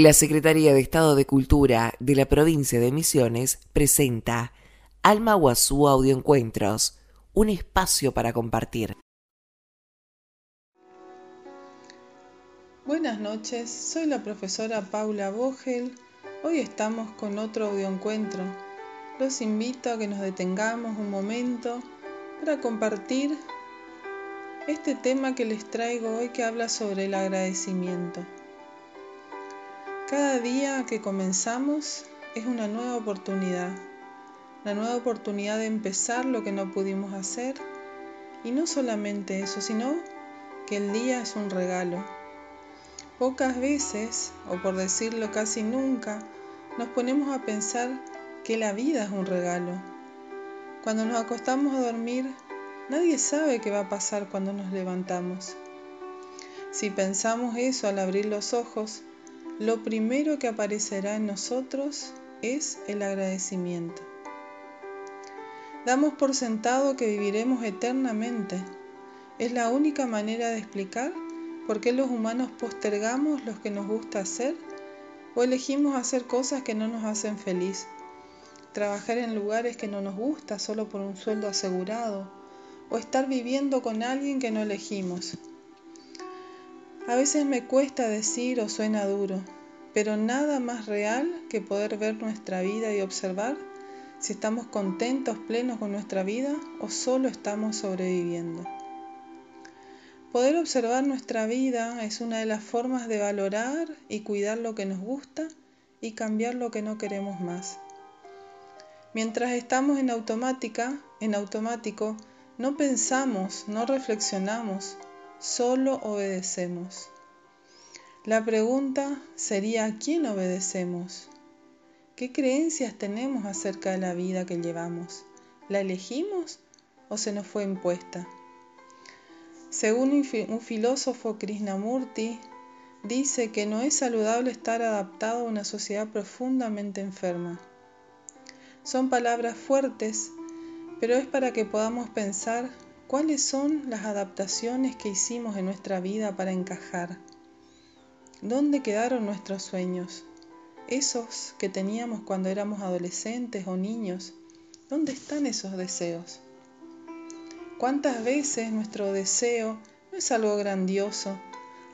La Secretaría de Estado de Cultura de la provincia de Misiones presenta Alma Guazú Audioencuentros, un espacio para compartir. Buenas noches, soy la profesora Paula Vogel. Hoy estamos con otro audioencuentro. Los invito a que nos detengamos un momento para compartir este tema que les traigo hoy que habla sobre el agradecimiento. Cada día que comenzamos es una nueva oportunidad, la nueva oportunidad de empezar lo que no pudimos hacer y no solamente eso, sino que el día es un regalo Pocas veces, o por decirlo casi nunca, nos ponemos a pensar que la vida es un regalo. Cuando nos acostamos a dormir, nadie sabe qué va a pasar cuando nos levantamos. Si pensamos eso al abrir los ojos, lo primero que aparecerá en nosotros es el agradecimiento. Damos por sentado que viviremos eternamente. Es la única manera de explicar ¿Por qué los humanos postergamos lo que nos gusta hacer o elegimos hacer cosas que no nos hacen feliz? Trabajar en lugares que no nos gusta solo por un sueldo asegurado o estar viviendo con alguien que no elegimos. A veces me cuesta decir o suena duro, pero nada más real que poder ver nuestra vida y observar si estamos contentos, plenos con nuestra vida o solo estamos sobreviviendo. Poder observar nuestra vida es una de las formas de valorar y cuidar lo que nos gusta y cambiar lo que no queremos más. Mientras estamos en automática, en automático, no pensamos, no reflexionamos, solo obedecemos. La pregunta sería ¿a quién obedecemos? ¿Qué creencias tenemos acerca de la vida que llevamos? ¿La elegimos o se nos fue impuesta? Según un filósofo Krishnamurti, dice que no es saludable estar adaptado a una sociedad profundamente enferma. Son palabras fuertes, pero es para que podamos pensar cuáles son las adaptaciones que hicimos en nuestra vida para encajar. ¿Dónde quedaron nuestros sueños? Esos que teníamos cuando éramos adolescentes o niños. ¿Dónde están esos deseos? ¿Cuántas veces nuestro deseo no es algo grandioso?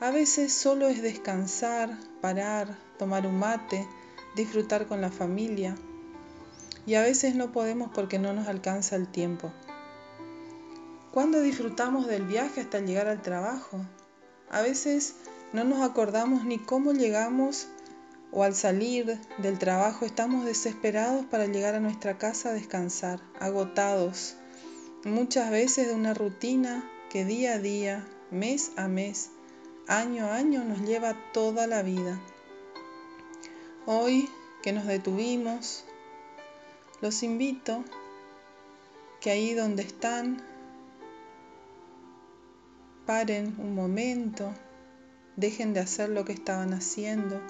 A veces solo es descansar, parar, tomar un mate, disfrutar con la familia. Y a veces no podemos porque no nos alcanza el tiempo. ¿Cuándo disfrutamos del viaje hasta llegar al trabajo? A veces no nos acordamos ni cómo llegamos o al salir del trabajo estamos desesperados para llegar a nuestra casa a descansar, agotados, muchas veces de una rutina que día a día, mes a mes, año a año nos lleva toda la vida. Hoy que nos detuvimos, los invito que ahí donde están, paren un momento, dejen de hacer lo que estaban haciendo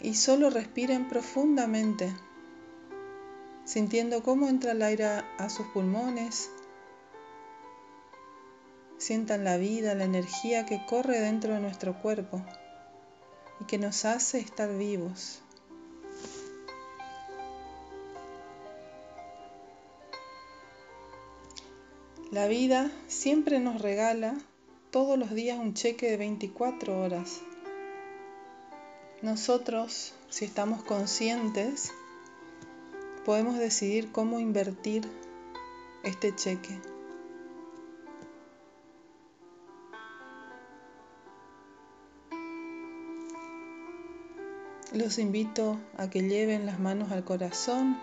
y solo respiren profundamente sintiendo cómo entra el aire a sus pulmones. Sientan la vida, la energía que corre dentro de nuestro cuerpo y que nos hace estar vivos. La vida siempre nos regala todos los días un cheque de 24 horas. Nosotros, si estamos conscientes, podemos decidir cómo invertir este cheque. Los invito a que lleven las manos al corazón,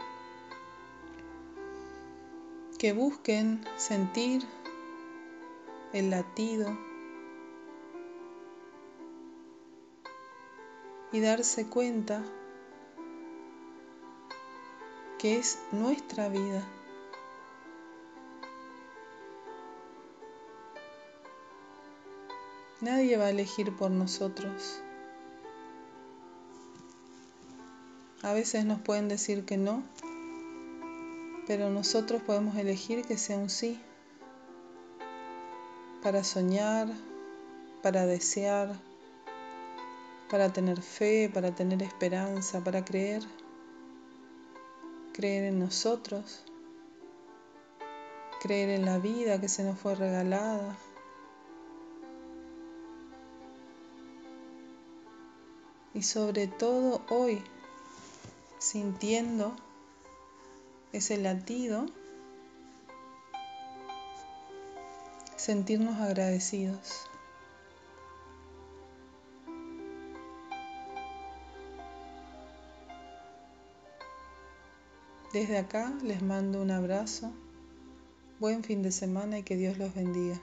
que busquen sentir el latido y darse cuenta que es nuestra vida. Nadie va a elegir por nosotros. A veces nos pueden decir que no, pero nosotros podemos elegir que sea un sí, para soñar, para desear, para tener fe, para tener esperanza, para creer, creer en nosotros, creer en la vida que se nos fue regalada. Y sobre todo hoy, sintiendo ese latido, sentirnos agradecidos. Desde acá les mando un abrazo, buen fin de semana y que Dios los bendiga.